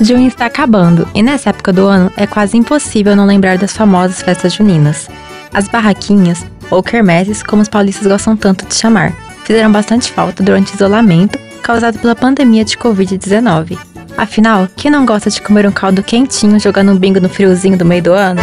Junho está acabando e nessa época do ano é quase impossível não lembrar das famosas festas juninas. As barraquinhas, ou quermesses, como os paulistas gostam tanto de chamar, fizeram bastante falta durante o isolamento causado pela pandemia de Covid-19. Afinal, quem não gosta de comer um caldo quentinho jogando um bingo no friozinho do meio do ano?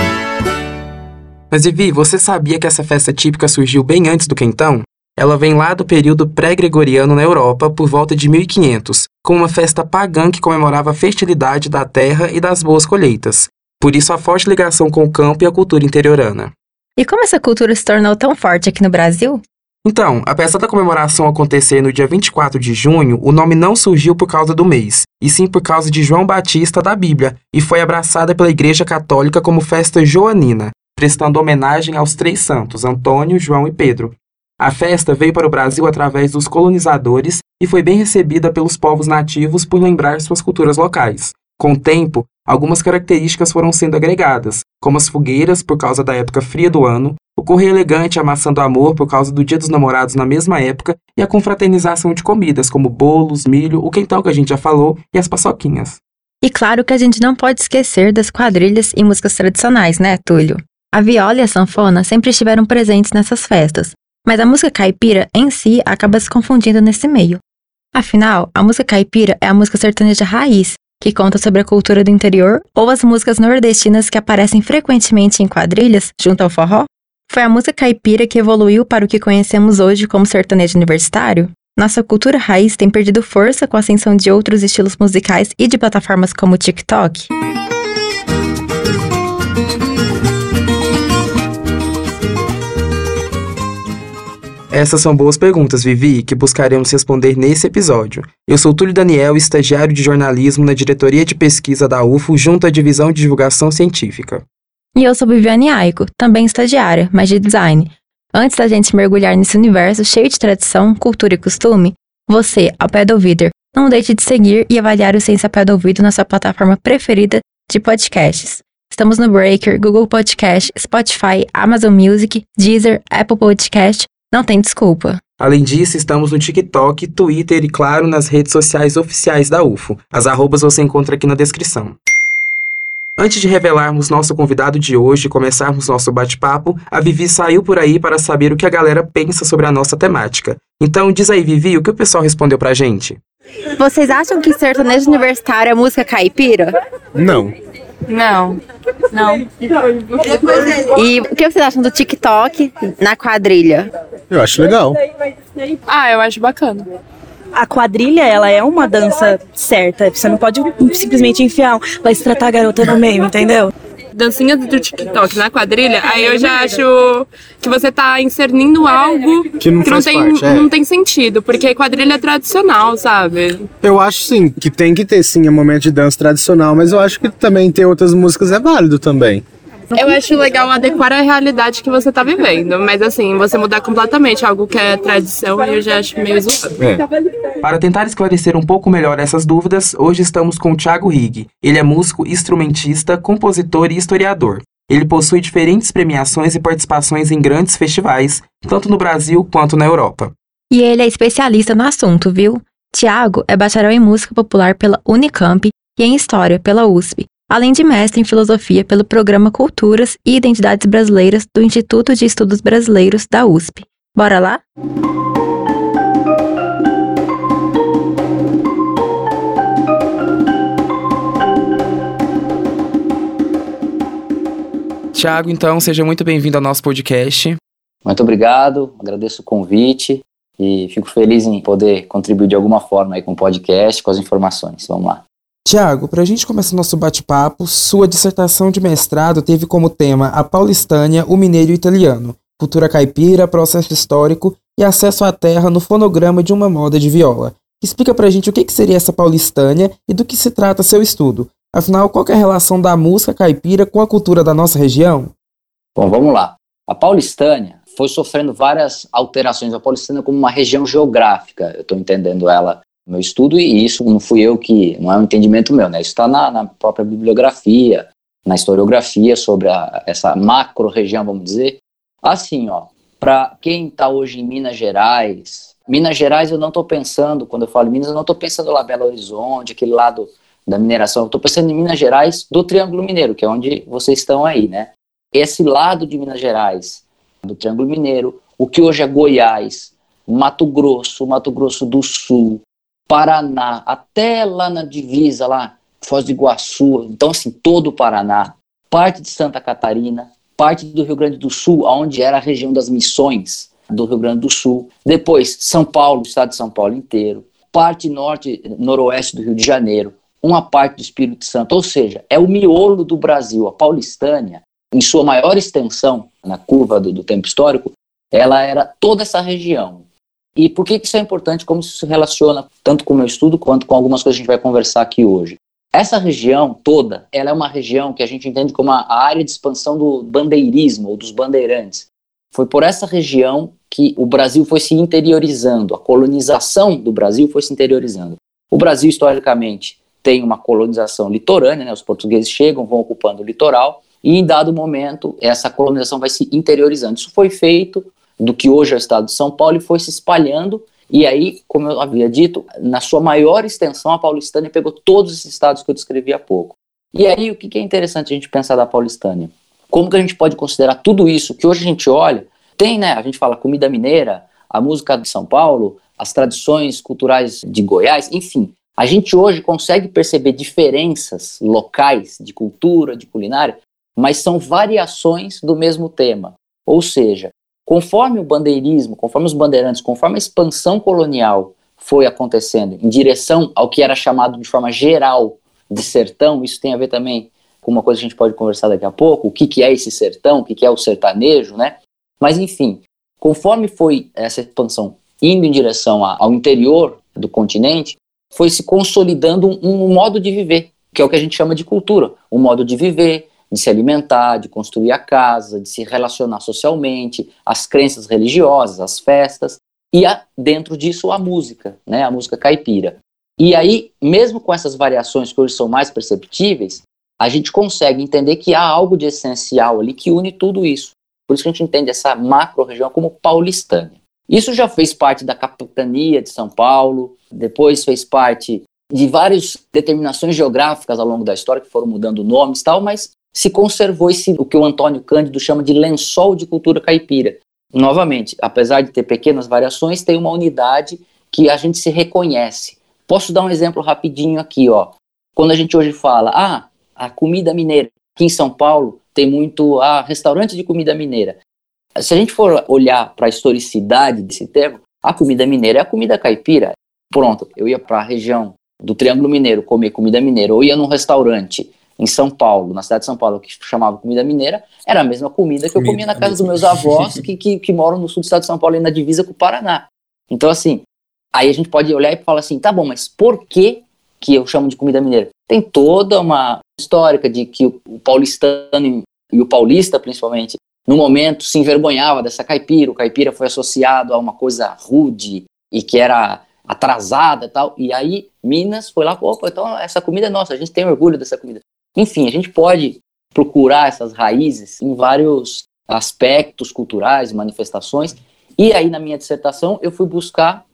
Mas Vivi, você sabia que essa festa típica surgiu bem antes do quentão? Ela vem lá do período pré-gregoriano na Europa, por volta de 1500, como uma festa pagã que comemorava a fertilidade da terra e das boas colheitas. Por isso a forte ligação com o campo e a cultura interiorana. E como essa cultura se tornou tão forte aqui no Brasil? Então, apesar da comemoração acontecer no dia 24 de junho, o nome não surgiu por causa do mês, e sim por causa de João Batista da Bíblia, e foi abraçada pela Igreja Católica como festa joanina, prestando homenagem aos três santos, Antônio, João e Pedro, a festa veio para o Brasil através dos colonizadores e foi bem recebida pelos povos nativos por lembrar suas culturas locais. Com o tempo, algumas características foram sendo agregadas, como as fogueiras por causa da época fria do ano, o correio elegante amassando amor por causa do Dia dos Namorados na mesma época e a confraternização de comidas como bolos, milho, o quentão que a gente já falou e as paçoquinhas. E claro que a gente não pode esquecer das quadrilhas e músicas tradicionais, né, Túlio? A viola e a sanfona sempre estiveram presentes nessas festas, mas a música caipira em si acaba se confundindo nesse meio. Afinal, a música caipira é a música sertaneja raiz, que conta sobre a cultura do interior, ou as músicas nordestinas que aparecem frequentemente em quadrilhas, junto ao forró. Foi a música caipira que evoluiu para o que conhecemos hoje como sertanejo universitário? Nossa cultura raiz tem perdido força com a ascensão de outros estilos musicais e de plataformas como o TikTok? Essas são boas perguntas, Vivi, que buscaremos responder nesse episódio. Eu sou Túlio Daniel, estagiário de jornalismo na diretoria de pesquisa da UFO, junto à divisão de divulgação científica. E eu sou Viviane Aiko, também estagiária, mas de design. Antes da gente mergulhar nesse universo cheio de tradição, cultura e costume, você, ao pé do ouvido, não deixe de seguir e avaliar o Ciência Pé do Ouvido na sua plataforma preferida de podcasts. Estamos no Breaker, Google Podcast, Spotify, Amazon Music, Deezer, Apple Podcast não tem desculpa. Além disso, estamos no TikTok, Twitter e, claro, nas redes sociais oficiais da UFO. As arrobas você encontra aqui na descrição. Antes de revelarmos nosso convidado de hoje e começarmos nosso bate-papo, a Vivi saiu por aí para saber o que a galera pensa sobre a nossa temática. Então diz aí, Vivi, o que o pessoal respondeu pra gente? Vocês acham que sertanejo universitário é música caipira? Não. Não. Não. E o que vocês acham do TikTok na quadrilha? Eu acho legal. Ah, eu acho bacana. A quadrilha, ela é uma dança certa. Você não pode simplesmente enfiar, vai se tratar a garota no meio, entendeu? Dancinha do TikTok na quadrilha, aí eu já acho que você tá insernindo algo que não, que não tem, parte, é. não tem sentido, porque quadrilha é tradicional, sabe? Eu acho sim, que tem que ter sim um momento de dança tradicional, mas eu acho que também ter outras músicas é válido também. Eu acho legal adequar a realidade que você tá vivendo, mas assim, você mudar completamente algo que é tradição, eu já acho meio zoado. É. Para tentar esclarecer um pouco melhor essas dúvidas, hoje estamos com o Thiago Rigg. Ele é músico, instrumentista, compositor e historiador. Ele possui diferentes premiações e participações em grandes festivais, tanto no Brasil quanto na Europa. E ele é especialista no assunto, viu? Tiago é bacharel em música popular pela Unicamp e em história pela USP além de mestre em filosofia pelo programa Culturas e Identidades Brasileiras do Instituto de Estudos Brasileiros da USP. Bora lá? Tiago, então, seja muito bem-vindo ao nosso podcast. Muito obrigado, agradeço o convite e fico feliz em poder contribuir de alguma forma aí com o podcast, com as informações. Vamos lá. Tiago, para a gente começar nosso bate-papo, sua dissertação de mestrado teve como tema a paulistânia, o mineiro italiano, cultura caipira, processo histórico e acesso à terra no fonograma de uma moda de viola. Explica para a gente o que, seria essa paulistânia e do que se trata seu estudo. Afinal, qual é a relação da música caipira com a cultura da nossa região? Bom, vamos lá. A paulistânia foi sofrendo várias alterações. A paulistânia como uma região geográfica, eu estou entendendo ela meu estudo e isso não fui eu que, não é um entendimento meu, né? Isso está na, na, própria bibliografia, na historiografia sobre a, essa macro região, vamos dizer. Assim, ó, para quem está hoje em Minas Gerais, Minas Gerais eu não estou pensando, quando eu falo Minas, eu não estou pensando lá Belo Horizonte, aquele lado da mineração. Estou pensando em Minas Gerais, do Triângulo Mineiro, que é onde vocês estão aí, né? Esse lado de Minas Gerais, do Triângulo Mineiro, o que hoje é Goiás, Mato Grosso, Mato Grosso do Sul, Paraná, até lá na divisa, lá, Foz do Iguaçu, então assim, todo o Paraná, parte de Santa Catarina, parte do Rio Grande do Sul, onde era a região das missões do Rio Grande do Sul, depois São Paulo, o estado de São Paulo inteiro, parte norte, noroeste do Rio de Janeiro, uma parte do Espírito Santo, ou seja, é o miolo do Brasil. A Paulistânia, em sua maior extensão, na curva do, do tempo histórico, ela era toda essa região. E por que isso é importante? Como isso se relaciona tanto com o meu estudo quanto com algumas coisas que a gente vai conversar aqui hoje? Essa região toda, ela é uma região que a gente entende como a área de expansão do bandeirismo ou dos bandeirantes. Foi por essa região que o Brasil foi se interiorizando, a colonização do Brasil foi se interiorizando. O Brasil, historicamente, tem uma colonização litorânea, né? os portugueses chegam, vão ocupando o litoral, e em dado momento essa colonização vai se interiorizando. Isso foi feito do que hoje é o estado de São Paulo e foi se espalhando, e aí, como eu havia dito, na sua maior extensão, a paulistânia pegou todos esses estados que eu descrevi há pouco. E aí, o que é interessante a gente pensar da paulistânia? Como que a gente pode considerar tudo isso que hoje a gente olha? Tem, né? A gente fala comida mineira, a música de São Paulo, as tradições culturais de Goiás, enfim. A gente hoje consegue perceber diferenças locais de cultura, de culinária, mas são variações do mesmo tema. Ou seja, conforme o bandeirismo, conforme os bandeirantes, conforme a expansão colonial foi acontecendo em direção ao que era chamado de forma geral de sertão, isso tem a ver também com uma coisa que a gente pode conversar daqui a pouco, o que, que é esse sertão, o que, que é o sertanejo, né? Mas, enfim, conforme foi essa expansão indo em direção ao interior do continente, foi se consolidando um, um modo de viver, que é o que a gente chama de cultura, um modo de viver, de se alimentar, de construir a casa, de se relacionar socialmente, as crenças religiosas, as festas, e a, dentro disso a música, né, a música caipira. E aí, mesmo com essas variações que hoje são mais perceptíveis, a gente consegue entender que há algo de essencial ali que une tudo isso. Por isso que a gente entende essa macro-região como paulistânia. Isso já fez parte da capitania de São Paulo, depois fez parte de várias determinações geográficas ao longo da história que foram mudando nomes e tal, mas se conservou esse, o que o Antônio Cândido chama de lençol de cultura caipira. Novamente, apesar de ter pequenas variações, tem uma unidade que a gente se reconhece. Posso dar um exemplo rapidinho aqui, ó. Quando a gente hoje fala, ah, a comida mineira, aqui em São Paulo tem muito ah, restaurante de comida mineira. Se a gente for olhar para a historicidade desse termo, a comida mineira é a comida caipira. Pronto, eu ia para a região do Triângulo Mineiro comer comida mineira, ou ia num restaurante em São Paulo, na cidade de São Paulo, que chamava comida mineira, era a mesma comida que eu comia na casa dos meus avós, que, que, que moram no sul do estado de São Paulo, na divisa com o Paraná. Então, assim, aí a gente pode olhar e falar assim, tá bom, mas por que que eu chamo de comida mineira? Tem toda uma histórica de que o paulistano e o paulista, principalmente, no momento se envergonhava dessa caipira, o caipira foi associado a uma coisa rude e que era atrasada e tal, e aí Minas foi lá, opa, então essa comida é nossa, a gente tem orgulho dessa comida. Enfim, a gente pode procurar essas raízes em vários aspectos culturais, manifestações. E aí, na minha dissertação, eu fui buscar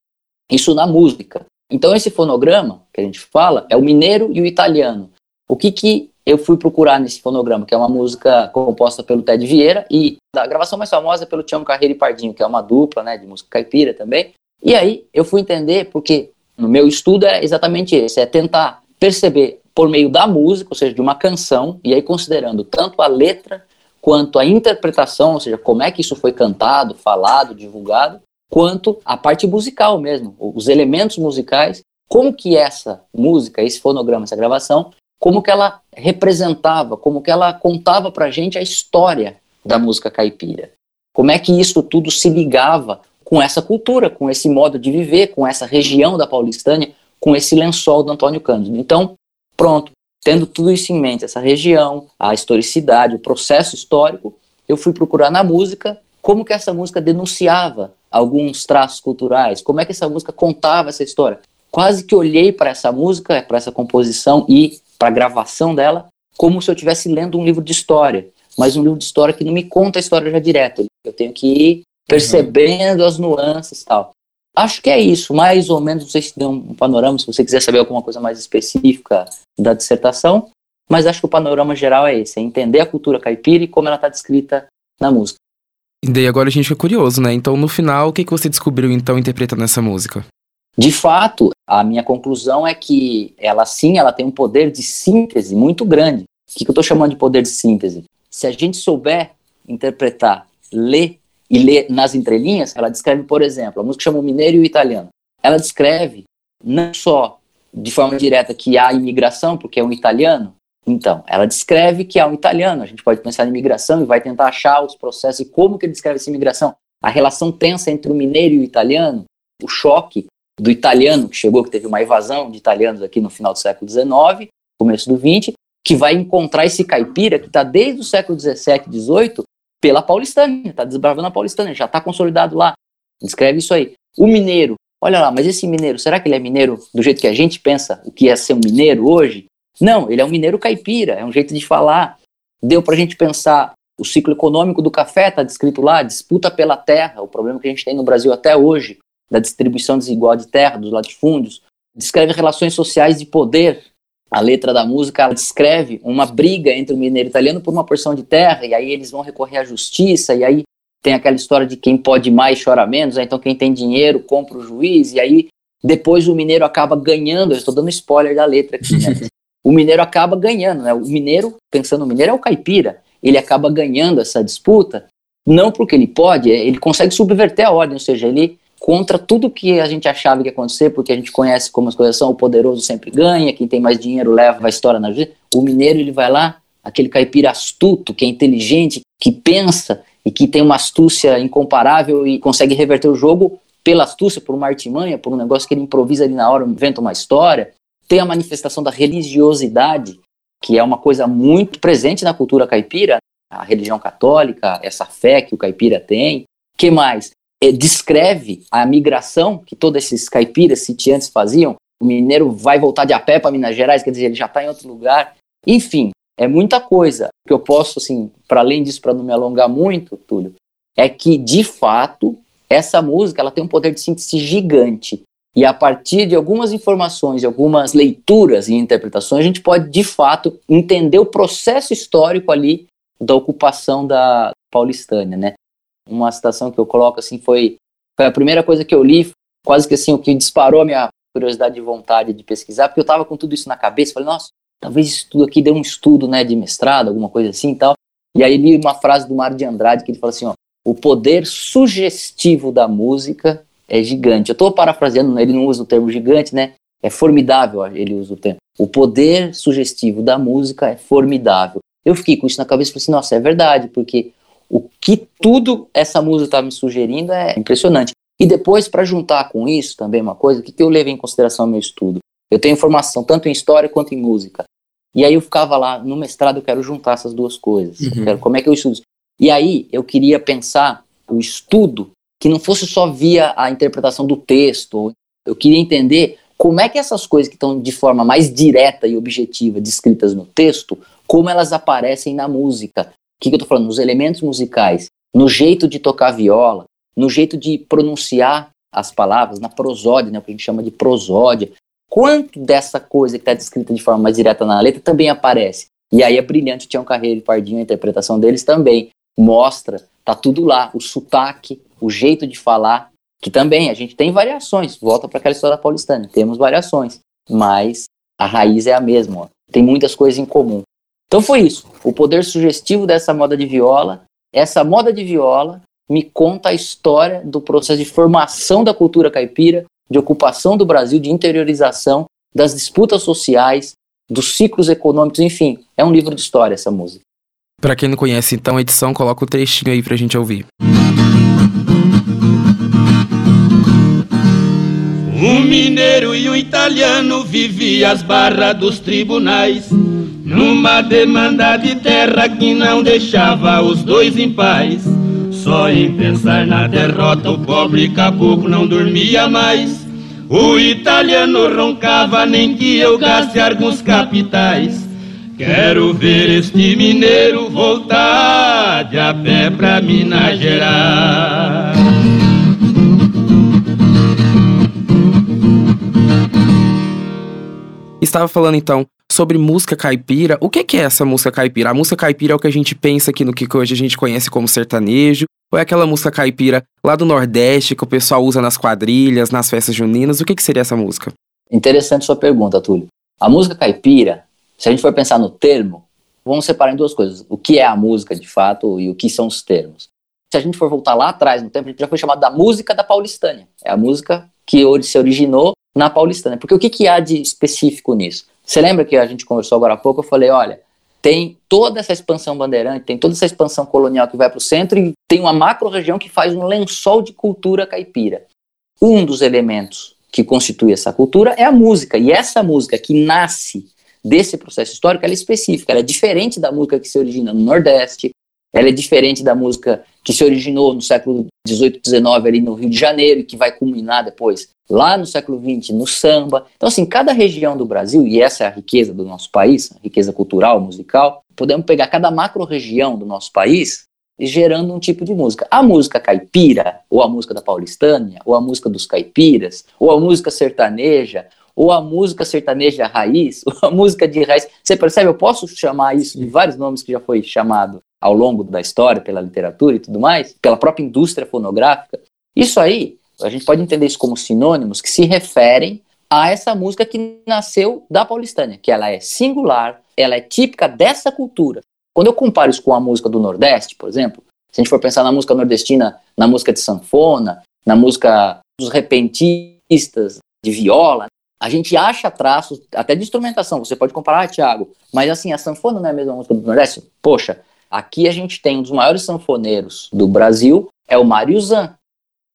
isso na música. Então, esse fonograma que a gente fala é o mineiro e o italiano. O que, que eu fui procurar nesse fonograma, que é uma música composta pelo Ted Vieira e a gravação mais famosa é pelo Tião Carreira e Pardinho, que é uma dupla né, de música caipira também. E aí eu fui entender, porque no meu estudo é exatamente esse, é tentar perceber por meio da música, ou seja, de uma canção, e aí considerando tanto a letra quanto a interpretação, ou seja, como é que isso foi cantado, falado, divulgado, quanto a parte musical mesmo, os elementos musicais, como que essa música, esse fonograma, essa gravação, como que ela representava, como que ela contava pra gente a história da música caipira. Como é que isso tudo se ligava com essa cultura, com esse modo de viver, com essa região da Paulistânia, com esse lençol do Antônio Cândido. Então, Pronto, tendo tudo isso em mente, essa região, a historicidade, o processo histórico, eu fui procurar na música como que essa música denunciava alguns traços culturais, como é que essa música contava essa história. Quase que olhei para essa música, para essa composição e para a gravação dela, como se eu estivesse lendo um livro de história, mas um livro de história que não me conta a história já direto. Eu tenho que ir percebendo as nuances e tal. Acho que é isso, mais ou menos, não sei se deu um panorama, se você quiser saber alguma coisa mais específica da dissertação, mas acho que o panorama geral é esse, é entender a cultura caipira e como ela está descrita na música. E daí agora a gente fica curioso, né? Então, no final, o que, que você descobriu, então, interpretando essa música? De fato, a minha conclusão é que ela sim, ela tem um poder de síntese muito grande. O que, que eu estou chamando de poder de síntese? Se a gente souber interpretar, ler e lê nas entrelinhas, ela descreve, por exemplo, a música chama o Mineiro e o Italiano. Ela descreve não só de forma direta que há imigração, porque é um italiano, então, ela descreve que há um italiano. A gente pode pensar em imigração e vai tentar achar os processos e como que ele descreve essa imigração. A relação tensa entre o mineiro e o italiano, o choque do italiano que chegou, que teve uma invasão de italianos aqui no final do século XIX, começo do XX, que vai encontrar esse caipira que está desde o século XVII, XVIII pela paulistânia, está desbravando a paulistânia, já está consolidado lá. Descreve isso aí. O mineiro, olha lá, mas esse mineiro, será que ele é mineiro do jeito que a gente pensa o que é ser um mineiro hoje? Não, ele é um mineiro caipira, é um jeito de falar. Deu para a gente pensar o ciclo econômico do café, está descrito lá, disputa pela terra, o problema que a gente tem no Brasil até hoje, da distribuição desigual de terra, dos latifúndios. Descreve relações sociais de poder, a letra da música ela descreve uma briga entre o mineiro italiano por uma porção de terra, e aí eles vão recorrer à justiça, e aí tem aquela história de quem pode mais chora menos, né? então quem tem dinheiro compra o juiz, e aí depois o mineiro acaba ganhando, eu estou dando spoiler da letra aqui, né? o mineiro acaba ganhando, né? o mineiro, pensando no mineiro, é o caipira, ele acaba ganhando essa disputa, não porque ele pode, é, ele consegue subverter a ordem, ou seja, ele contra tudo que a gente achava que ia acontecer, porque a gente conhece como as coisas são, o poderoso sempre ganha, quem tem mais dinheiro leva a história na vida. O mineiro, ele vai lá, aquele caipira astuto, que é inteligente, que pensa e que tem uma astúcia incomparável e consegue reverter o jogo pela astúcia, por uma artimanha, por um negócio que ele improvisa ali na hora, inventa uma história. Tem a manifestação da religiosidade, que é uma coisa muito presente na cultura caipira, a religião católica, essa fé que o caipira tem. que mais? É, descreve a migração que todos esses caipiras sitiantes faziam. O mineiro vai voltar de a pé para Minas Gerais, quer dizer, ele já está em outro lugar. Enfim, é muita coisa. O que eu posso, assim, para além disso, para não me alongar muito, Túlio, é que, de fato, essa música ela tem um poder de síntese gigante. E a partir de algumas informações, algumas leituras e interpretações, a gente pode, de fato, entender o processo histórico ali da ocupação da Paulistânia, né? Uma citação que eu coloco assim foi, foi a primeira coisa que eu li, quase que assim o que disparou a minha curiosidade e vontade de pesquisar, porque eu estava com tudo isso na cabeça, falei, nossa, talvez isso tudo aqui dê um estudo, né, de mestrado, alguma coisa assim e tal. E aí li uma frase do Mário de Andrade que ele fala assim, ó, o poder sugestivo da música é gigante. Eu estou parafraseando, ele não usa o termo gigante, né? É formidável, ele usa o termo. O poder sugestivo da música é formidável. Eu fiquei com isso na cabeça e falei assim, nossa, é verdade, porque o que tudo essa música está me sugerindo é impressionante. E depois, para juntar com isso também uma coisa, o que, que eu levei em consideração no meu estudo? Eu tenho informação tanto em história quanto em música. E aí eu ficava lá, no mestrado eu quero juntar essas duas coisas. Uhum. Quero, como é que eu estudo? E aí eu queria pensar o estudo que não fosse só via a interpretação do texto. Eu queria entender como é que essas coisas que estão de forma mais direta e objetiva descritas no texto, como elas aparecem na música que, que eu estou falando? Nos elementos musicais, no jeito de tocar viola, no jeito de pronunciar as palavras, na prosódia, né, o que a gente chama de prosódia. Quanto dessa coisa que está descrita de forma mais direta na letra também aparece? E aí é brilhante Tião Carreiro e Pardinho, a interpretação deles também mostra, tá tudo lá, o sotaque, o jeito de falar, que também a gente tem variações, volta para aquela história paulistana, temos variações, mas a raiz é a mesma, ó. tem muitas coisas em comum. Então foi isso. O poder sugestivo dessa moda de viola. Essa moda de viola me conta a história do processo de formação da cultura caipira, de ocupação do Brasil, de interiorização, das disputas sociais, dos ciclos econômicos, enfim. É um livro de história essa música. Para quem não conhece, então, a edição coloca o trechinho aí pra gente ouvir. Um mineiro e um italiano viviam as barras dos tribunais numa demanda de terra que não deixava os dois em paz. Só em pensar na derrota, o pobre caboclo não dormia mais. O italiano roncava, nem que eu gaste alguns capitais. Quero ver este mineiro voltar de a pé pra Minas Gerais. Estava falando então sobre música caipira. O que, que é essa música caipira? A música caipira é o que a gente pensa aqui no que hoje a gente conhece como sertanejo, ou é aquela música caipira lá do Nordeste que o pessoal usa nas quadrilhas, nas festas juninas? O que, que seria essa música? Interessante sua pergunta, Túlio. A música caipira, se a gente for pensar no termo, vamos separar em duas coisas. O que é a música de fato e o que são os termos. Se a gente for voltar lá atrás no tempo, a gente já foi chamado da música da paulistânia. É a música que se originou na paulistânia. Porque o que, que há de específico nisso? Você lembra que a gente conversou agora há pouco? Eu falei, olha, tem toda essa expansão bandeirante, tem toda essa expansão colonial que vai para o centro e tem uma macro-região que faz um lençol de cultura caipira. Um dos elementos que constitui essa cultura é a música, e essa música que nasce desse processo histórico, ela é específica, ela é diferente da música que se origina no Nordeste, ela é diferente da música que se originou no século XVIII, XIX ali no Rio de Janeiro e que vai culminar depois lá no século XX no samba. Então, assim, cada região do Brasil, e essa é a riqueza do nosso país, a riqueza cultural, musical, podemos pegar cada macro-região do nosso país gerando um tipo de música. A música caipira, ou a música da paulistânia, ou a música dos caipiras, ou a música sertaneja, ou a música sertaneja raiz, ou a música de raiz. Você percebe? Eu posso chamar isso de vários nomes que já foi chamado ao longo da história, pela literatura e tudo mais, pela própria indústria fonográfica. Isso aí, a gente pode entender isso como sinônimos que se referem a essa música que nasceu da paulistânia, que ela é singular, ela é típica dessa cultura. Quando eu comparo isso com a música do Nordeste, por exemplo, se a gente for pensar na música nordestina, na música de sanfona, na música dos repentistas de viola, a gente acha traços até de instrumentação. Você pode comparar, ah, Thiago, mas assim, a sanfona não é a mesma música do Nordeste? Poxa, aqui a gente tem um dos maiores sanfoneiros do Brasil, é o Mário Zan.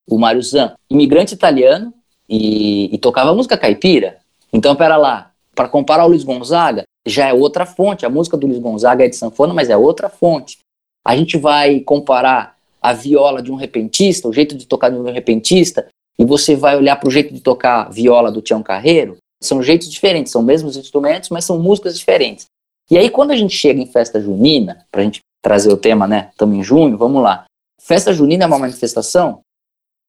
O Mário Zan, imigrante italiano e, e tocava música caipira. Então, pera lá, para comparar o Luiz Gonzaga, já é outra fonte. A música do Luiz Gonzaga é de sanfona, mas é outra fonte. A gente vai comparar a viola de um repentista, o jeito de tocar de um repentista, e você vai olhar para o jeito de tocar viola do Tião Carreiro, são jeitos diferentes, são mesmos instrumentos, mas são músicas diferentes. E aí, quando a gente chega em festa junina, para a gente trazer o tema, né? Estamos em junho, vamos lá. Festa junina é uma manifestação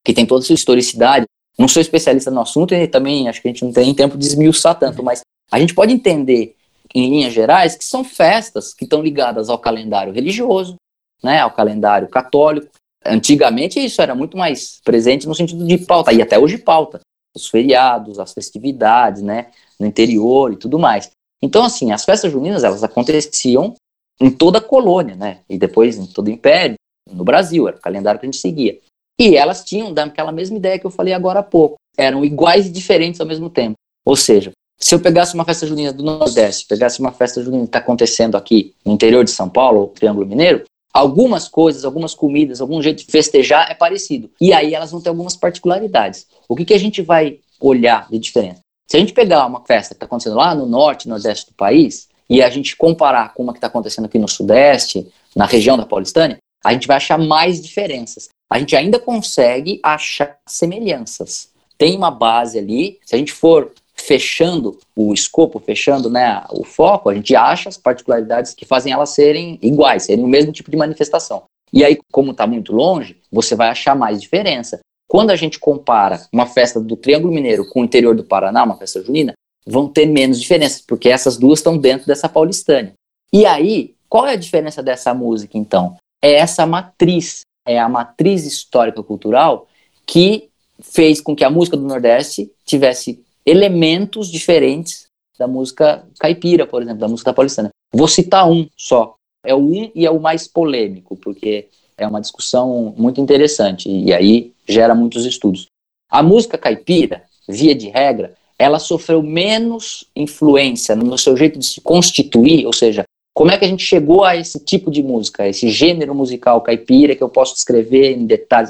que tem toda a sua historicidade. Não sou especialista no assunto e também acho que a gente não tem tempo de esmiuçar tanto, mas a gente pode entender, em linhas gerais, que são festas que estão ligadas ao calendário religioso, né? Ao calendário católico, Antigamente isso era muito mais presente no sentido de pauta, e até hoje pauta. Os feriados, as festividades, né, no interior e tudo mais. Então, assim, as festas juninas, elas aconteciam em toda a colônia, né, e depois em todo o império, no Brasil, era o calendário que a gente seguia. E elas tinham daquela mesma ideia que eu falei agora há pouco. Eram iguais e diferentes ao mesmo tempo. Ou seja, se eu pegasse uma festa junina do Nordeste, pegasse uma festa junina que está acontecendo aqui no interior de São Paulo, Triângulo Mineiro, algumas coisas, algumas comidas, algum jeito de festejar é parecido. E aí elas vão ter algumas particularidades. O que, que a gente vai olhar de diferença? Se a gente pegar uma festa que está acontecendo lá no norte, nordeste do país, e a gente comparar com uma que está acontecendo aqui no sudeste, na região da Paulistânia, a gente vai achar mais diferenças. A gente ainda consegue achar semelhanças. Tem uma base ali, se a gente for fechando o escopo, fechando né, o foco, a gente acha as particularidades que fazem elas serem iguais, serem o mesmo tipo de manifestação. E aí, como está muito longe, você vai achar mais diferença. Quando a gente compara uma festa do Triângulo Mineiro com o interior do Paraná, uma festa junina, vão ter menos diferenças, porque essas duas estão dentro dessa paulistânia. E aí, qual é a diferença dessa música, então? É essa matriz, é a matriz histórica-cultural que fez com que a música do Nordeste tivesse elementos diferentes da música caipira, por exemplo, da música paulistana. Vou citar um só. É o um e é o mais polêmico, porque é uma discussão muito interessante e aí gera muitos estudos. A música caipira, via de regra, ela sofreu menos influência no seu jeito de se constituir, ou seja, como é que a gente chegou a esse tipo de música, esse gênero musical caipira que eu posso descrever em detalhes?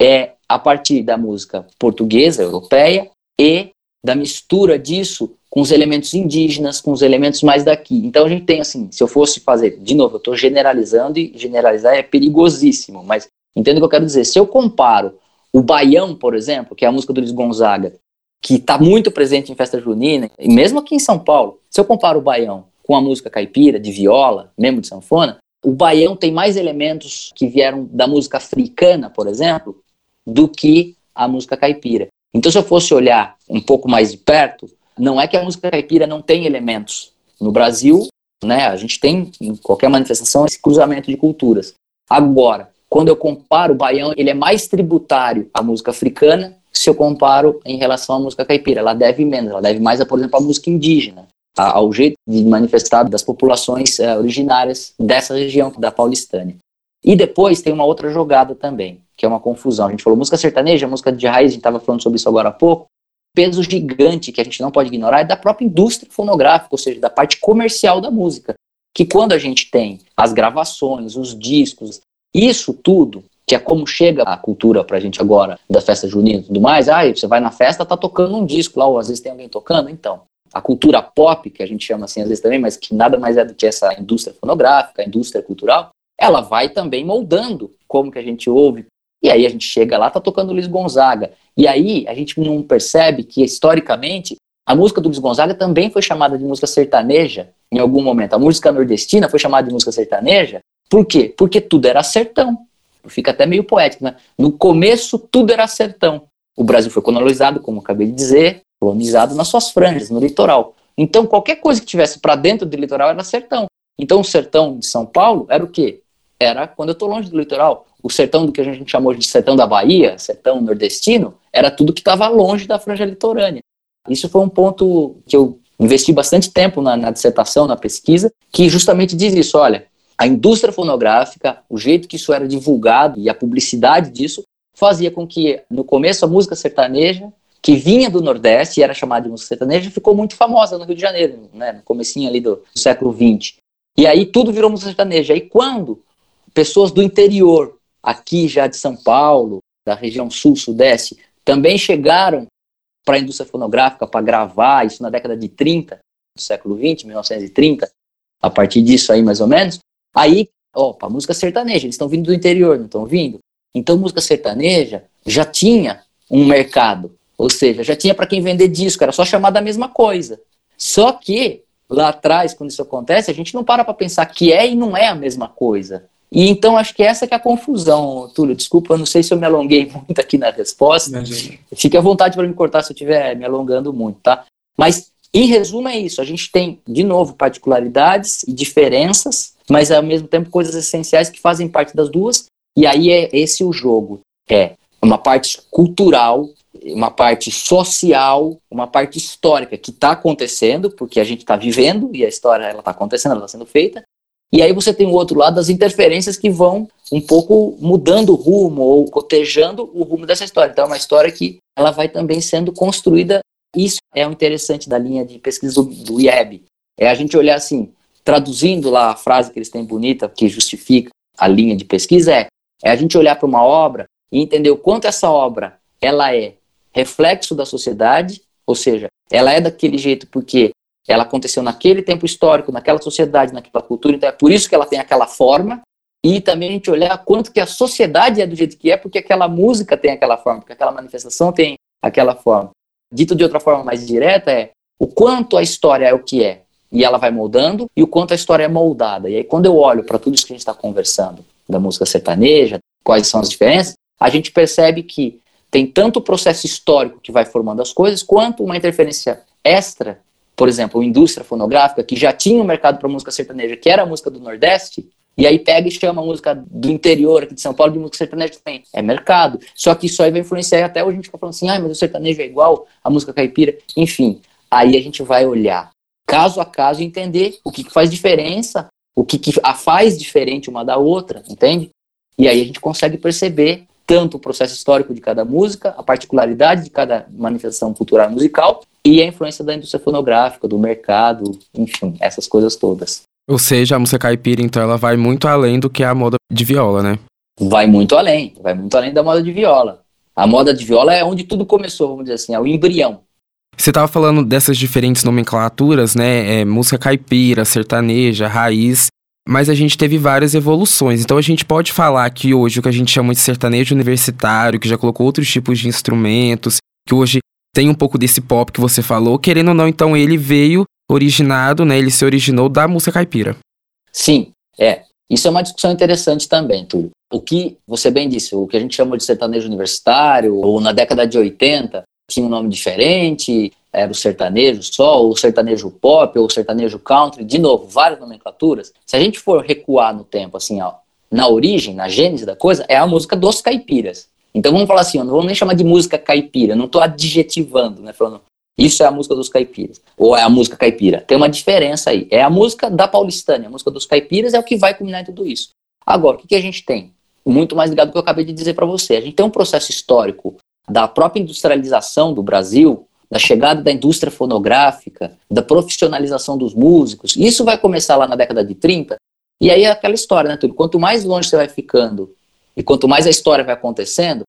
É a partir da música portuguesa, europeia e da mistura disso com os elementos indígenas, com os elementos mais daqui. Então a gente tem assim, se eu fosse fazer, de novo, eu estou generalizando e generalizar é perigosíssimo, mas entendo o que eu quero dizer. Se eu comparo o Baião, por exemplo, que é a música do Luiz Gonzaga, que está muito presente em festa junina, e mesmo aqui em São Paulo, se eu comparo o Baião com a música caipira, de viola, mesmo de sanfona, o Baião tem mais elementos que vieram da música africana, por exemplo, do que a música caipira. Então, se eu fosse olhar um pouco mais de perto, Não é que a música caipira não tem elementos. No Brasil, né, a gente tem em qualquer manifestação esse cruzamento de culturas. Agora, quando eu comparo o baião, ele é mais tributário à música africana se eu comparo em relação à música caipira. Ela deve menos, ela deve mais, por exemplo, à música indígena, ao jeito de manifestar das populações uh, originárias dessa região, da Paulistânia. E depois tem uma outra jogada também, que é uma confusão. A gente falou música sertaneja, música de raiz, a gente estava falando sobre isso agora há pouco. Peso gigante que a gente não pode ignorar é da própria indústria fonográfica, ou seja, da parte comercial da música. Que quando a gente tem as gravações, os discos, isso tudo que é como chega a cultura pra gente agora, da festa junina e tudo mais. Ah, você vai na festa, tá tocando um disco lá, ou às vezes tem alguém tocando. Então, a cultura pop, que a gente chama assim às vezes também, mas que nada mais é do que essa indústria fonográfica, indústria cultural, ela vai também moldando como que a gente ouve. E aí a gente chega lá, tá tocando Luiz Gonzaga. E aí a gente não percebe que, historicamente, a música do Luiz Gonzaga também foi chamada de música sertaneja em algum momento. A música nordestina foi chamada de música sertaneja. Por quê? Porque tudo era sertão fica até meio poético, né? No começo tudo era sertão. O Brasil foi colonizado, como acabei de dizer, colonizado nas suas franjas, no litoral. Então qualquer coisa que tivesse para dentro do litoral era sertão. Então o sertão de São Paulo era o quê? Era quando eu estou longe do litoral. O sertão do que a gente chamou de sertão da Bahia, sertão nordestino, era tudo que estava longe da franja litorânea. Isso foi um ponto que eu investi bastante tempo na, na dissertação, na pesquisa, que justamente diz isso. Olha, a indústria fonográfica, o jeito que isso era divulgado e a publicidade disso fazia com que, no começo, a música sertaneja, que vinha do Nordeste e era chamada de música sertaneja, ficou muito famosa no Rio de Janeiro, né, no comecinho ali do, do século XX. E aí tudo virou música sertaneja. E quando pessoas do interior, aqui já de São Paulo, da região sul-sudeste, também chegaram para a indústria fonográfica para gravar, isso na década de 30 do século 20, 1930, a partir disso aí mais ou menos, Aí, opa, música sertaneja, eles estão vindo do interior, não estão vindo? Então, música sertaneja já tinha um mercado, ou seja, já tinha para quem vender disco, era só chamar da mesma coisa. Só que lá atrás, quando isso acontece, a gente não para para pensar que é e não é a mesma coisa. E então acho que essa que é a confusão, Túlio. Desculpa, não sei se eu me alonguei muito aqui na resposta. Imagina. Fique à vontade para me cortar se eu estiver me alongando muito, tá? Mas, em resumo, é isso. A gente tem, de novo, particularidades e diferenças mas ao mesmo tempo coisas essenciais que fazem parte das duas. E aí é esse o jogo. É uma parte cultural, uma parte social, uma parte histórica que está acontecendo, porque a gente está vivendo e a história ela está acontecendo, ela está sendo feita. E aí você tem o outro lado das interferências que vão um pouco mudando o rumo ou cotejando o rumo dessa história. Então é uma história que ela vai também sendo construída. Isso é o interessante da linha de pesquisa do, do IEB. É a gente olhar assim, traduzindo lá a frase que eles têm bonita, que justifica a linha de pesquisa, é, é a gente olhar para uma obra e entender o quanto essa obra ela é reflexo da sociedade, ou seja, ela é daquele jeito porque ela aconteceu naquele tempo histórico, naquela sociedade, naquela cultura, então é por isso que ela tem aquela forma, e também a gente olhar quanto que a sociedade é do jeito que é, porque aquela música tem aquela forma, porque aquela manifestação tem aquela forma. Dito de outra forma mais direta, é o quanto a história é o que é, e ela vai moldando, e o quanto a história é moldada. E aí, quando eu olho para tudo isso que a gente está conversando, da música sertaneja, quais são as diferenças, a gente percebe que tem tanto o processo histórico que vai formando as coisas, quanto uma interferência extra, por exemplo, a indústria fonográfica, que já tinha um mercado para música sertaneja, que era a música do Nordeste, e aí pega e chama a música do interior aqui de São Paulo de música sertaneja também. É mercado. Só que isso aí vai influenciar até hoje a gente fica falando assim, ah, mas o sertanejo é igual a música caipira. Enfim, aí a gente vai olhar caso a caso, entender o que, que faz diferença, o que, que a faz diferente uma da outra, entende? E aí a gente consegue perceber tanto o processo histórico de cada música, a particularidade de cada manifestação cultural musical e a influência da indústria fonográfica, do mercado, enfim, essas coisas todas. Ou seja, a música caipira, então, ela vai muito além do que a moda de viola, né? Vai muito além, vai muito além da moda de viola. A moda de viola é onde tudo começou, vamos dizer assim, é o embrião. Você estava falando dessas diferentes nomenclaturas, né? É, música caipira, sertaneja, raiz. Mas a gente teve várias evoluções. Então a gente pode falar que hoje o que a gente chama de sertanejo universitário, que já colocou outros tipos de instrumentos, que hoje tem um pouco desse pop que você falou, querendo ou não, então ele veio originado, né? Ele se originou da música caipira. Sim, é. Isso é uma discussão interessante também, Túlio. O que você bem disse, o que a gente chama de sertanejo universitário, ou na década de 80, tinha um nome diferente, era o sertanejo só, ou o sertanejo pop, ou o sertanejo country, de novo, várias nomenclaturas. Se a gente for recuar no tempo, assim, ó, na origem, na gênese da coisa, é a música dos caipiras. Então vamos falar assim, ó, não vamos nem chamar de música caipira, não estou adjetivando, né, falando isso é a música dos caipiras, ou é a música caipira. Tem uma diferença aí. É a música da paulistânia, a música dos caipiras é o que vai culminar em tudo isso. Agora, o que, que a gente tem? Muito mais ligado ao que eu acabei de dizer para você. A gente tem um processo histórico da própria industrialização do Brasil, da chegada da indústria fonográfica, da profissionalização dos músicos. Isso vai começar lá na década de 30. E aí é aquela história, né, Túlio? Quanto mais longe você vai ficando e quanto mais a história vai acontecendo,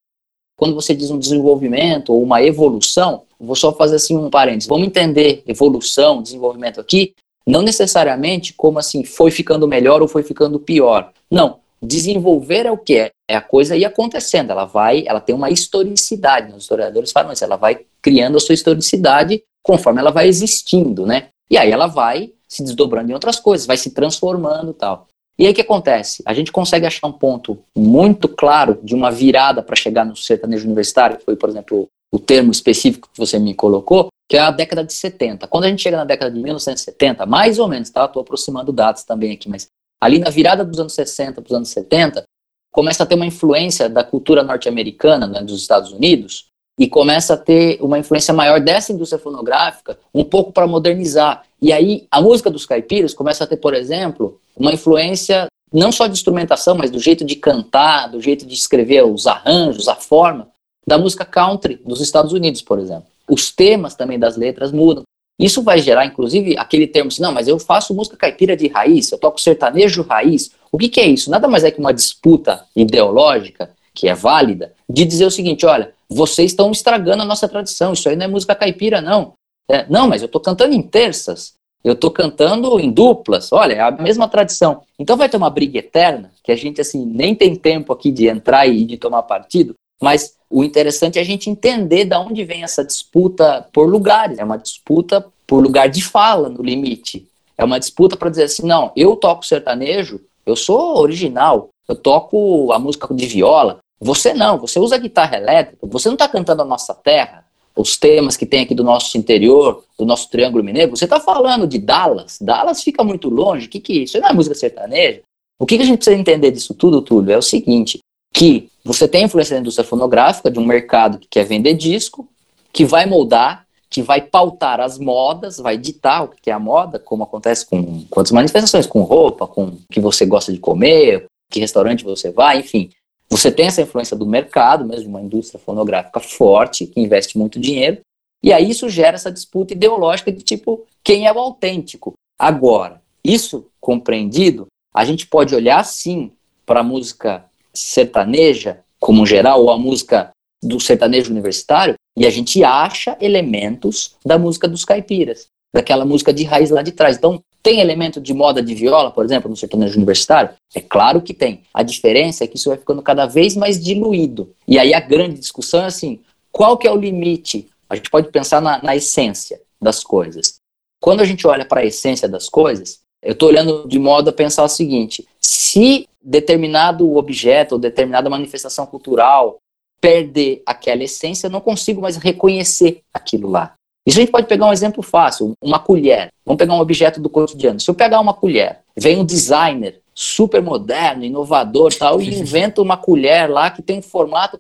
quando você diz um desenvolvimento ou uma evolução, vou só fazer assim um parênteses. Vamos entender evolução, desenvolvimento aqui, não necessariamente como assim foi ficando melhor ou foi ficando pior. Não, desenvolver é o que é, é a coisa ir acontecendo, ela vai, ela tem uma historicidade, os historiadores falam isso, ela vai criando a sua historicidade conforme ela vai existindo, né? E aí ela vai se desdobrando em outras coisas, vai se transformando, tal. E aí o que acontece? A gente consegue achar um ponto muito claro de uma virada para chegar no sertanejo universitário, que foi, por exemplo, o termo específico que você me colocou, que é a década de 70. Quando a gente chega na década de 1970, mais ou menos, tá? Estou aproximando datas também aqui, mas ali na virada dos anos 60 para os anos 70, começa a ter uma influência da cultura norte-americana, né, dos Estados Unidos, e começa a ter uma influência maior dessa indústria fonográfica, um pouco para modernizar. E aí a música dos caipiras começa a ter, por exemplo, uma influência não só de instrumentação, mas do jeito de cantar, do jeito de escrever os arranjos, a forma da música country dos Estados Unidos, por exemplo. Os temas também das letras mudam. Isso vai gerar, inclusive, aquele termo assim, não, mas eu faço música caipira de raiz, eu toco sertanejo raiz. O que, que é isso? Nada mais é que uma disputa ideológica, que é válida, de dizer o seguinte, olha, vocês estão estragando a nossa tradição, isso aí não é música caipira, não. É, não, mas eu estou cantando em terças, eu estou cantando em duplas, olha, é a mesma tradição. Então vai ter uma briga eterna, que a gente assim nem tem tempo aqui de entrar e de tomar partido, mas o interessante é a gente entender de onde vem essa disputa por lugares. É uma disputa por lugar de fala, no limite. É uma disputa para dizer assim: não, eu toco sertanejo, eu sou original, eu toco a música de viola, você não, você usa guitarra elétrica, você não está cantando a nossa terra, os temas que tem aqui do nosso interior, do nosso Triângulo Mineiro, você está falando de Dallas, Dallas fica muito longe, o que, que é isso? Isso não é música sertaneja? O que, que a gente precisa entender disso tudo, Túlio? É o seguinte, que você tem influência da indústria fonográfica, de um mercado que quer vender disco, que vai moldar, que vai pautar as modas, vai ditar o que é a moda, como acontece com, outras manifestações, com roupa, com o que você gosta de comer, que restaurante você vai, enfim. Você tem essa influência do mercado, mesmo uma indústria fonográfica forte, que investe muito dinheiro, e aí isso gera essa disputa ideológica de tipo, quem é o autêntico? Agora, isso compreendido, a gente pode olhar sim para a música sertaneja, como geral, ou a música do sertanejo universitário, e a gente acha elementos da música dos caipiras, daquela música de raiz lá de trás. Então, tem elemento de moda de viola, por exemplo, no sertanejo universitário? É claro que tem. A diferença é que isso vai ficando cada vez mais diluído. E aí a grande discussão é assim, qual que é o limite? A gente pode pensar na, na essência das coisas. Quando a gente olha para a essência das coisas, eu estou olhando de modo a pensar o seguinte: se determinado objeto ou determinada manifestação cultural perder aquela essência, eu não consigo mais reconhecer aquilo lá. Isso a gente pode pegar um exemplo fácil, uma colher. Vamos pegar um objeto do cotidiano. Se eu pegar uma colher, vem um designer super moderno, inovador tal, e inventa uma colher lá que tem um formato.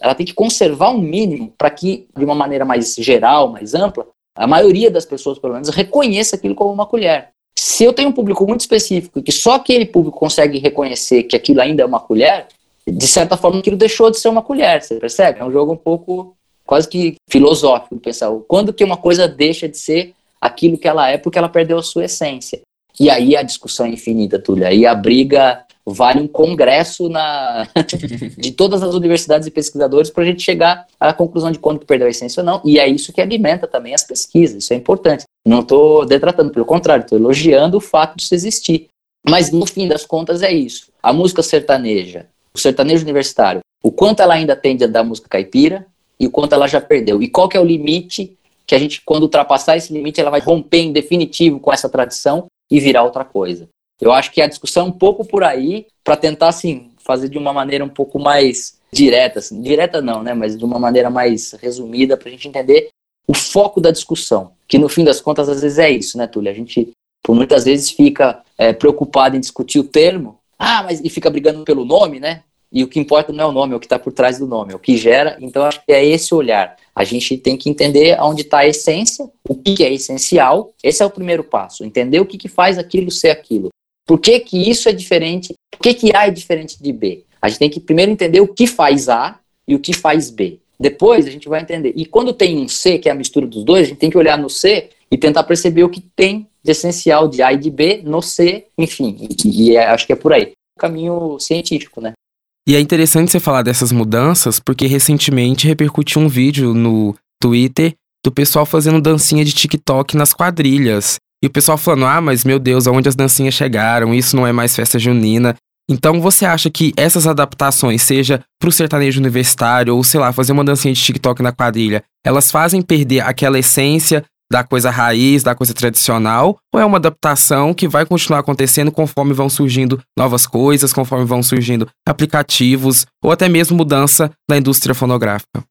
Ela tem que conservar um mínimo para que, de uma maneira mais geral, mais ampla, a maioria das pessoas, pelo menos, reconheça aquilo como uma colher. Se eu tenho um público muito específico, que só aquele público consegue reconhecer que aquilo ainda é uma colher, de certa forma aquilo deixou de ser uma colher, você percebe? É um jogo um pouco quase que filosófico, pensar quando que uma coisa deixa de ser aquilo que ela é porque ela perdeu a sua essência. E aí a discussão é infinita, Túlio. Aí a briga vale um congresso na de todas as universidades e pesquisadores para a gente chegar à conclusão de quando que perdeu a essência ou não. E é isso que alimenta também as pesquisas. Isso é importante. Não estou detratando, pelo contrário, estou elogiando o fato de isso existir. Mas no fim das contas é isso. A música sertaneja, o sertanejo universitário, o quanto ela ainda tende a dar música caipira, e o quanto ela já perdeu. E qual que é o limite que a gente, quando ultrapassar esse limite, ela vai romper em definitivo com essa tradição e virar outra coisa. Eu acho que a discussão é um pouco por aí, para tentar, assim, fazer de uma maneira um pouco mais direta, assim, direta não, né, mas de uma maneira mais resumida, para a gente entender o foco da discussão, que no fim das contas às vezes é isso, né, Túlio? A gente por muitas vezes fica é, preocupado em discutir o termo, ah, mas e fica brigando pelo nome, né? E o que importa não é o nome, é o que está por trás do nome, é o que gera. Então, acho que é esse olhar. A gente tem que entender onde está a essência, o que é essencial. Esse é o primeiro passo. Entender o que, que faz aquilo ser aquilo. Por que, que isso é diferente? Por que, que A é diferente de B? A gente tem que primeiro entender o que faz A e o que faz B. Depois a gente vai entender. E quando tem um C, que é a mistura dos dois, a gente tem que olhar no C e tentar perceber o que tem de essencial de A e de B no C, enfim. E, e é, acho que é por aí. O caminho científico, né? E é interessante você falar dessas mudanças, porque recentemente repercutiu um vídeo no Twitter do pessoal fazendo dancinha de TikTok nas quadrilhas. E o pessoal falando: ah, mas meu Deus, aonde as dancinhas chegaram? Isso não é mais festa junina. Então você acha que essas adaptações, seja pro sertanejo universitário ou sei lá, fazer uma dancinha de TikTok na quadrilha, elas fazem perder aquela essência da coisa raiz, da coisa tradicional, ou é uma adaptação que vai continuar acontecendo conforme vão surgindo novas coisas, conforme vão surgindo aplicativos, ou até mesmo mudança na indústria fonográfica?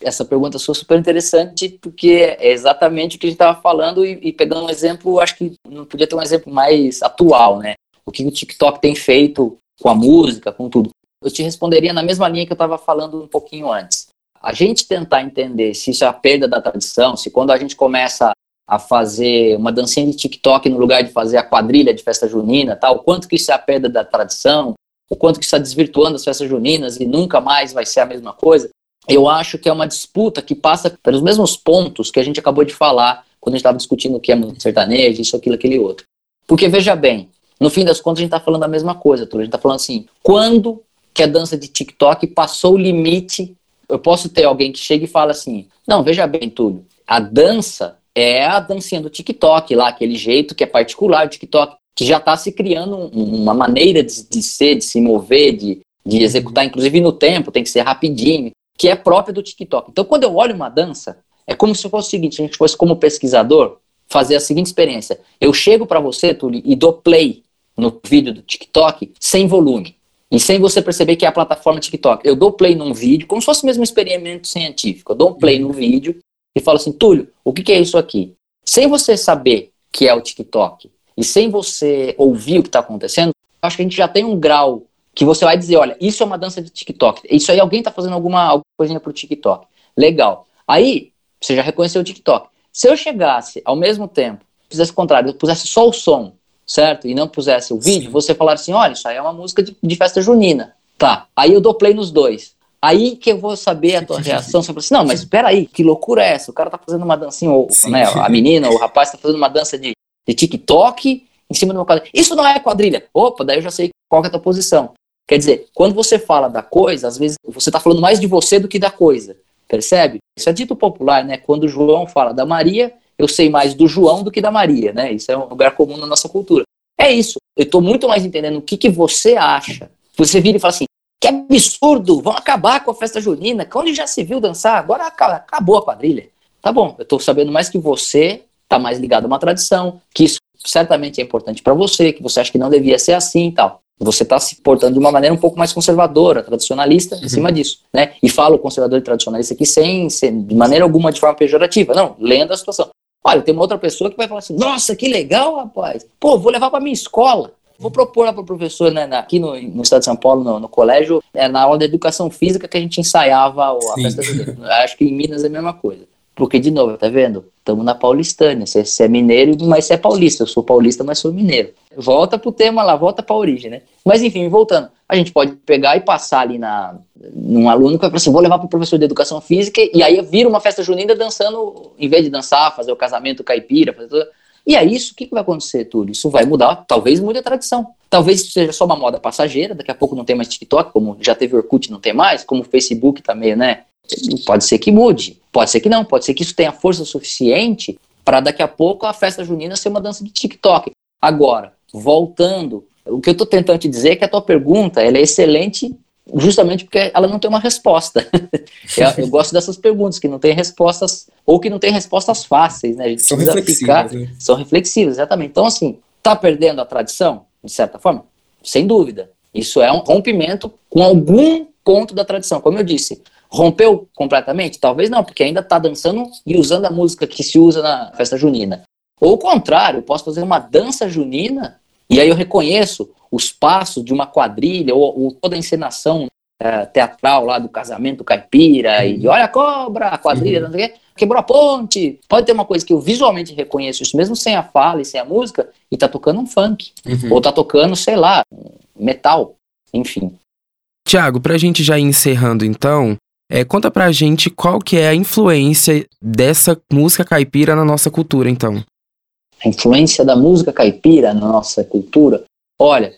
Essa pergunta sua é super interessante, porque é exatamente o que a gente estava falando, e, e, pegando um exemplo, acho que não podia ter um exemplo mais atual, né? O que o TikTok tem feito com a música, com tudo. Eu te responderia na mesma linha que eu estava falando um pouquinho antes a gente tentar entender se isso é a perda da tradição, se quando a gente começa a fazer uma dancinha de TikTok no lugar de fazer a quadrilha de festa junina, tal, o quanto que isso é a perda da tradição, o quanto que está desvirtuando as festas juninas e nunca mais vai ser a mesma coisa, eu acho que é uma disputa que passa pelos mesmos pontos que a gente acabou de falar quando a gente estava discutindo o que é música sertaneja, isso, aquilo, aquele outro. Porque, veja bem, no fim das contas a gente está falando a mesma coisa, a gente está falando assim, quando que a dança de TikTok passou o limite eu posso ter alguém que chega e fala assim: não, veja bem, Túlio, a dança é a dancinha do TikTok lá, aquele jeito que é particular do TikTok, que já está se criando uma maneira de, de, ser, de se mover, de, de executar, inclusive no tempo, tem que ser rapidinho, que é própria do TikTok. Então, quando eu olho uma dança, é como se fosse o seguinte: a gente fosse como pesquisador fazer a seguinte experiência. Eu chego para você, Túlio, e dou play no vídeo do TikTok sem volume. E sem você perceber que é a plataforma TikTok. Eu dou play num vídeo, como se fosse mesmo um experimento científico. Eu dou um play no vídeo e falo assim, Túlio, o que, que é isso aqui? Sem você saber que é o TikTok e sem você ouvir o que está acontecendo, acho que a gente já tem um grau que você vai dizer, olha, isso é uma dança de TikTok. Isso aí alguém está fazendo alguma, alguma coisinha pro TikTok. Legal. Aí, você já reconheceu o TikTok. Se eu chegasse ao mesmo tempo, fizesse o contrário, eu pusesse só o som certo? E não pusesse o vídeo, Sim. você falar assim, olha, isso aí é uma música de, de, festa junina. Tá, aí eu dou play nos dois. Aí que eu vou saber a tua reação. Você fala assim, não, mas espera aí, que loucura é essa? O cara tá fazendo uma dancinha, ou, né, a menina, o rapaz tá fazendo uma dança de, de TikTok em cima de uma quadrilha. Isso não é quadrilha. Opa, daí eu já sei qual é a tua posição. Quer dizer, quando você fala da coisa, às vezes você tá falando mais de você do que da coisa. Percebe? Isso é dito popular, né? Quando João fala da Maria, eu sei mais do João do que da Maria, né? Isso é um lugar comum na nossa cultura. É isso. Eu estou muito mais entendendo o que, que você acha. Você vira e fala assim: que absurdo, vão acabar com a festa junina. Onde já se viu dançar? Agora acabou a quadrilha. Tá bom, eu estou sabendo mais que você está mais ligado a uma tradição, que isso certamente é importante para você, que você acha que não devia ser assim e tal. Você está se portando de uma maneira um pouco mais conservadora, tradicionalista, uhum. em cima disso, né? E falo conservador e tradicionalista aqui sem, sem, de maneira alguma, de forma pejorativa. Não, lendo a situação. Olha, tem uma outra pessoa que vai falar assim: nossa, que legal, rapaz. Pô, vou levar para minha escola. Vou propor lá para o professor, né, aqui no, no, estado de São Paulo, no, no, colégio, é na aula de educação física que a gente ensaiava a Sim. festa junina. Acho que em Minas é a mesma coisa. Porque, de novo, tá vendo? Estamos na paulistânia. Você, você, é mineiro, mas você é paulista. Eu sou paulista, mas sou mineiro. Volta pro tema lá, volta pra origem, né? Mas, enfim, voltando. A gente pode pegar e passar ali na, num aluno que vai assim, vou levar pro professor de educação física, e aí vira uma festa junina dançando, em vez de dançar, fazer o casamento caipira, fazer tudo. E aí, isso, o que, que vai acontecer, Túlio? Isso vai mudar, talvez mude a tradição. Talvez seja só uma moda passageira, daqui a pouco não tem mais TikTok, como já teve Orkut, não tem mais, como o Facebook meio, né? Pode ser que mude, pode ser que não, pode ser que isso tenha força suficiente para daqui a pouco a festa junina ser uma dança de TikTok. Agora, voltando, o que eu estou tentando te dizer é que a tua pergunta ela é excelente justamente porque ela não tem uma resposta. eu, eu, gosto dessas perguntas que não tem respostas ou que não tem respostas fáceis, né? A gente são reflexivas. Ficar, né? São reflexivas, exatamente. Então, assim, tá perdendo a tradição, de certa forma? Sem dúvida. Isso é um rompimento com algum ponto da tradição. Como eu disse, Rompeu completamente? Talvez não, porque ainda está dançando e usando a música que se usa na festa junina. Ou o contrário, posso fazer uma dança junina e aí eu reconheço os passos de uma quadrilha ou, ou toda a encenação é, teatral lá do casamento caipira uhum. e olha a cobra, a quadrilha, uhum. não sei o quê, quebrou a ponte. Pode ter uma coisa que eu visualmente reconheço isso, mesmo sem a fala e sem a música, e tá tocando um funk. Uhum. Ou tá tocando, sei lá, metal. Enfim. Tiago, pra gente já ir encerrando então, é, conta pra gente qual que é a influência dessa música caipira na nossa cultura, então. A influência da música caipira na nossa cultura? Olha,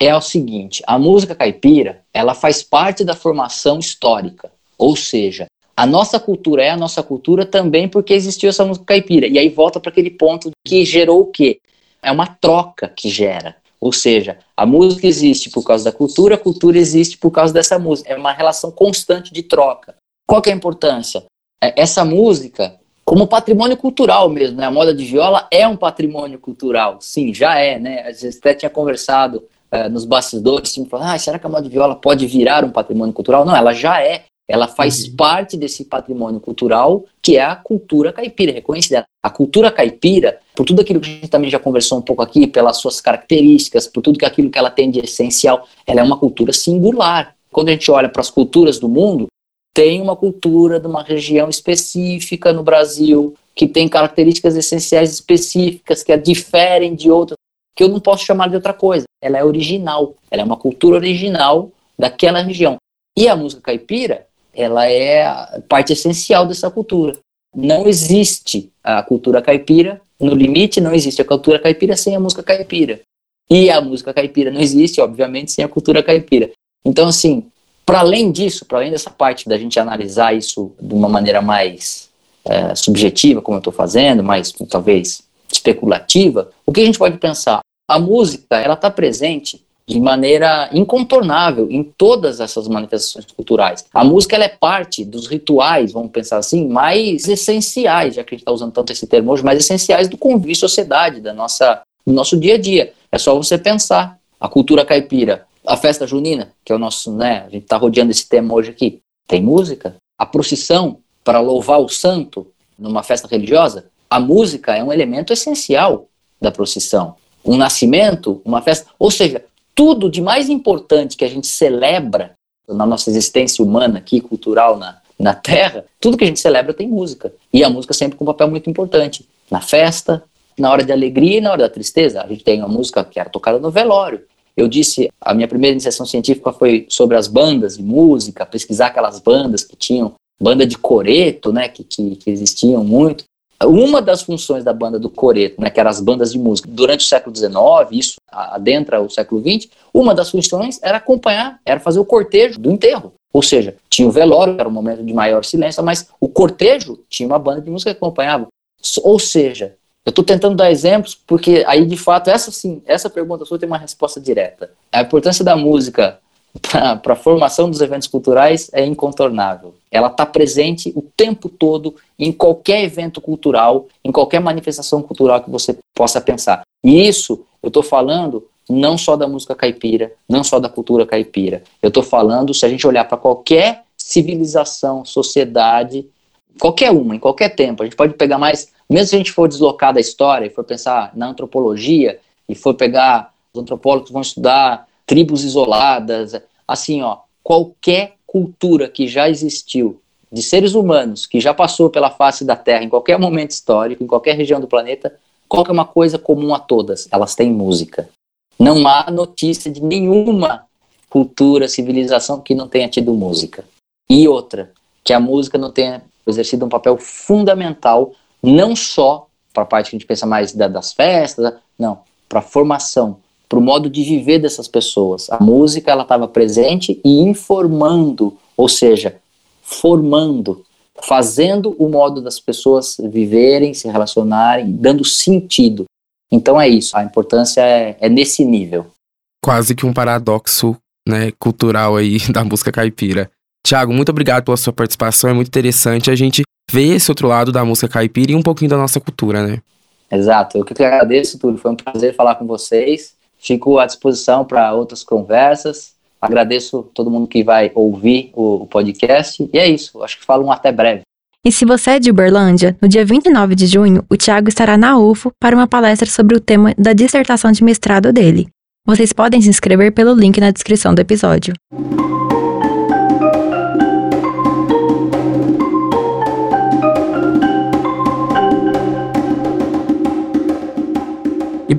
é o seguinte, a música caipira, ela faz parte da formação histórica, ou seja, a nossa cultura é a nossa cultura também porque existiu essa música caipira. E aí volta para aquele ponto que gerou o quê? É uma troca que gera. Ou seja, a música existe por causa da cultura, a cultura existe por causa dessa música. É uma relação constante de troca. Qual que é a importância? É, essa música, como patrimônio cultural mesmo, né? A moda de viola é um patrimônio cultural. Sim, já é, né? A gente até tinha conversado uh, nos bastidores, tipo, ah, será que a moda de viola pode virar um patrimônio cultural? Não, ela já é. Ela faz uhum. parte desse patrimônio cultural que é a cultura caipira, reconhecida. A cultura caipira, por tudo aquilo que a gente também já conversou um pouco aqui, pelas suas características, por tudo aquilo que ela tem de essencial, ela é uma cultura singular. Quando a gente olha para as culturas do mundo, tem uma cultura de uma região específica no Brasil, que tem características essenciais específicas, que a diferem de outras que eu não posso chamar de outra coisa. Ela é original, ela é uma cultura original daquela região. E a música caipira, ela é parte essencial dessa cultura. Não existe a cultura caipira, no limite não existe a cultura caipira sem a música caipira. E a música caipira não existe, obviamente, sem a cultura caipira. Então, assim, para além disso, para além dessa parte da gente analisar isso de uma maneira mais é, subjetiva, como eu estou fazendo, mais talvez especulativa, o que a gente pode pensar? A música, ela está presente de maneira incontornável em todas essas manifestações culturais. A música ela é parte dos rituais, vamos pensar assim, mais essenciais, já que a gente está usando tanto esse termo hoje, mais essenciais do convívio sociedade, da nossa, do nosso dia a dia. É só você pensar. A cultura caipira, a festa junina, que é o nosso, né, a gente está rodeando esse tema hoje aqui, tem música. A procissão para louvar o santo numa festa religiosa, a música é um elemento essencial da procissão. Um nascimento, uma festa, ou seja, tudo de mais importante que a gente celebra na nossa existência humana aqui, cultural na, na Terra, tudo que a gente celebra tem música. E a música sempre com um papel muito importante. Na festa, na hora de alegria e na hora da tristeza. A gente tem uma música que era tocada no velório. Eu disse, a minha primeira iniciação científica foi sobre as bandas de música, pesquisar aquelas bandas que tinham, banda de coreto, né, que, que, que existiam muito. Uma das funções da banda do coreto, né, que eram as bandas de música, durante o século XIX, isso adentra o século XX, uma das funções era acompanhar, era fazer o cortejo do enterro. Ou seja, tinha o velório, era um momento de maior silêncio, mas o cortejo tinha uma banda de música que acompanhava. Ou seja, eu estou tentando dar exemplos porque aí, de fato, essa sim, essa pergunta sua tem uma resposta direta. A importância da música para a formação dos eventos culturais é incontornável. Ela está presente o tempo todo em qualquer evento cultural, em qualquer manifestação cultural que você possa pensar. E isso eu estou falando não só da música caipira, não só da cultura caipira. Eu estou falando, se a gente olhar para qualquer civilização, sociedade, qualquer uma, em qualquer tempo, a gente pode pegar mais, mesmo se a gente for deslocar da história e for pensar na antropologia e for pegar os antropólogos vão estudar tribos isoladas, assim, ó, qualquer cultura que já existiu de seres humanos que já passou pela face da Terra em qualquer momento histórico, em qualquer região do planeta, qual é uma coisa comum a todas? Elas têm música. Não há notícia de nenhuma cultura, civilização que não tenha tido música. E outra, que a música não tenha exercido um papel fundamental, não só para a parte que a gente pensa mais da, das festas, não, para a formação, para o modo de viver dessas pessoas. A música ela estava presente e informando, ou seja, formando, fazendo o modo das pessoas viverem, se relacionarem, dando sentido. Então é isso, a importância é, é nesse nível. Quase que um paradoxo né, cultural aí da música caipira. Tiago, muito obrigado pela sua participação, é muito interessante a gente ver esse outro lado da música caipira e um pouquinho da nossa cultura, né? Exato, eu que te agradeço, Túlio, foi um prazer falar com vocês Fico à disposição para outras conversas Agradeço todo mundo que vai ouvir o, o podcast. E é isso. Acho que falo um até breve. E se você é de Uberlândia, no dia 29 de junho, o Tiago estará na UFO para uma palestra sobre o tema da dissertação de mestrado dele. Vocês podem se inscrever pelo link na descrição do episódio.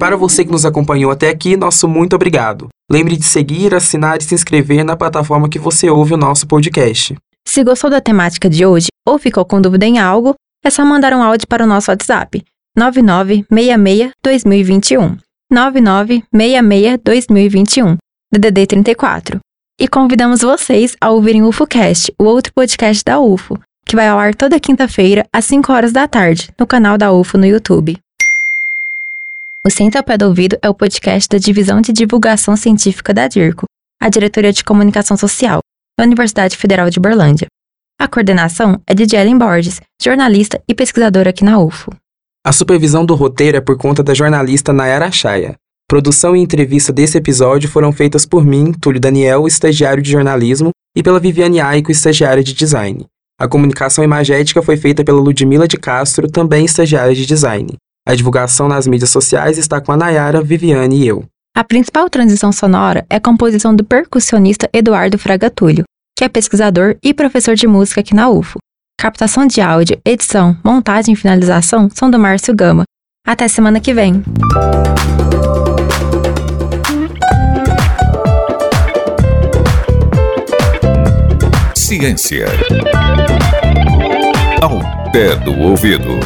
Para você que nos acompanhou até aqui, nosso muito obrigado. Lembre de seguir, assinar e se inscrever na plataforma que você ouve o nosso podcast. Se gostou da temática de hoje ou ficou com dúvida em algo, é só mandar um áudio para o nosso WhatsApp 9966-2021. 9966-2021, DDD 34. E convidamos vocês a ouvirem o UFOcast, o outro podcast da UFO, que vai ao ar toda quinta-feira às 5 horas da tarde, no canal da UFO no YouTube. O ao Pé do Ouvido é o podcast da Divisão de Divulgação Científica da DIRCO, a Diretoria de Comunicação Social, da Universidade Federal de Berlândia. A coordenação é de Jelen Borges, jornalista e pesquisadora aqui na UFO. A supervisão do roteiro é por conta da jornalista Nayara Chaya. Produção e entrevista desse episódio foram feitas por mim, Túlio Daniel, estagiário de jornalismo, e pela Viviane Aico, estagiária de design. A comunicação imagética foi feita pela Ludmila de Castro, também estagiária de design. A divulgação nas mídias sociais está com a Nayara, Viviane e eu. A principal transição sonora é a composição do percussionista Eduardo Fragatulho, que é pesquisador e professor de música aqui na UFO. Captação de áudio, edição, montagem e finalização são do Márcio Gama. Até semana que vem! Ciência. Ao pé do ouvido.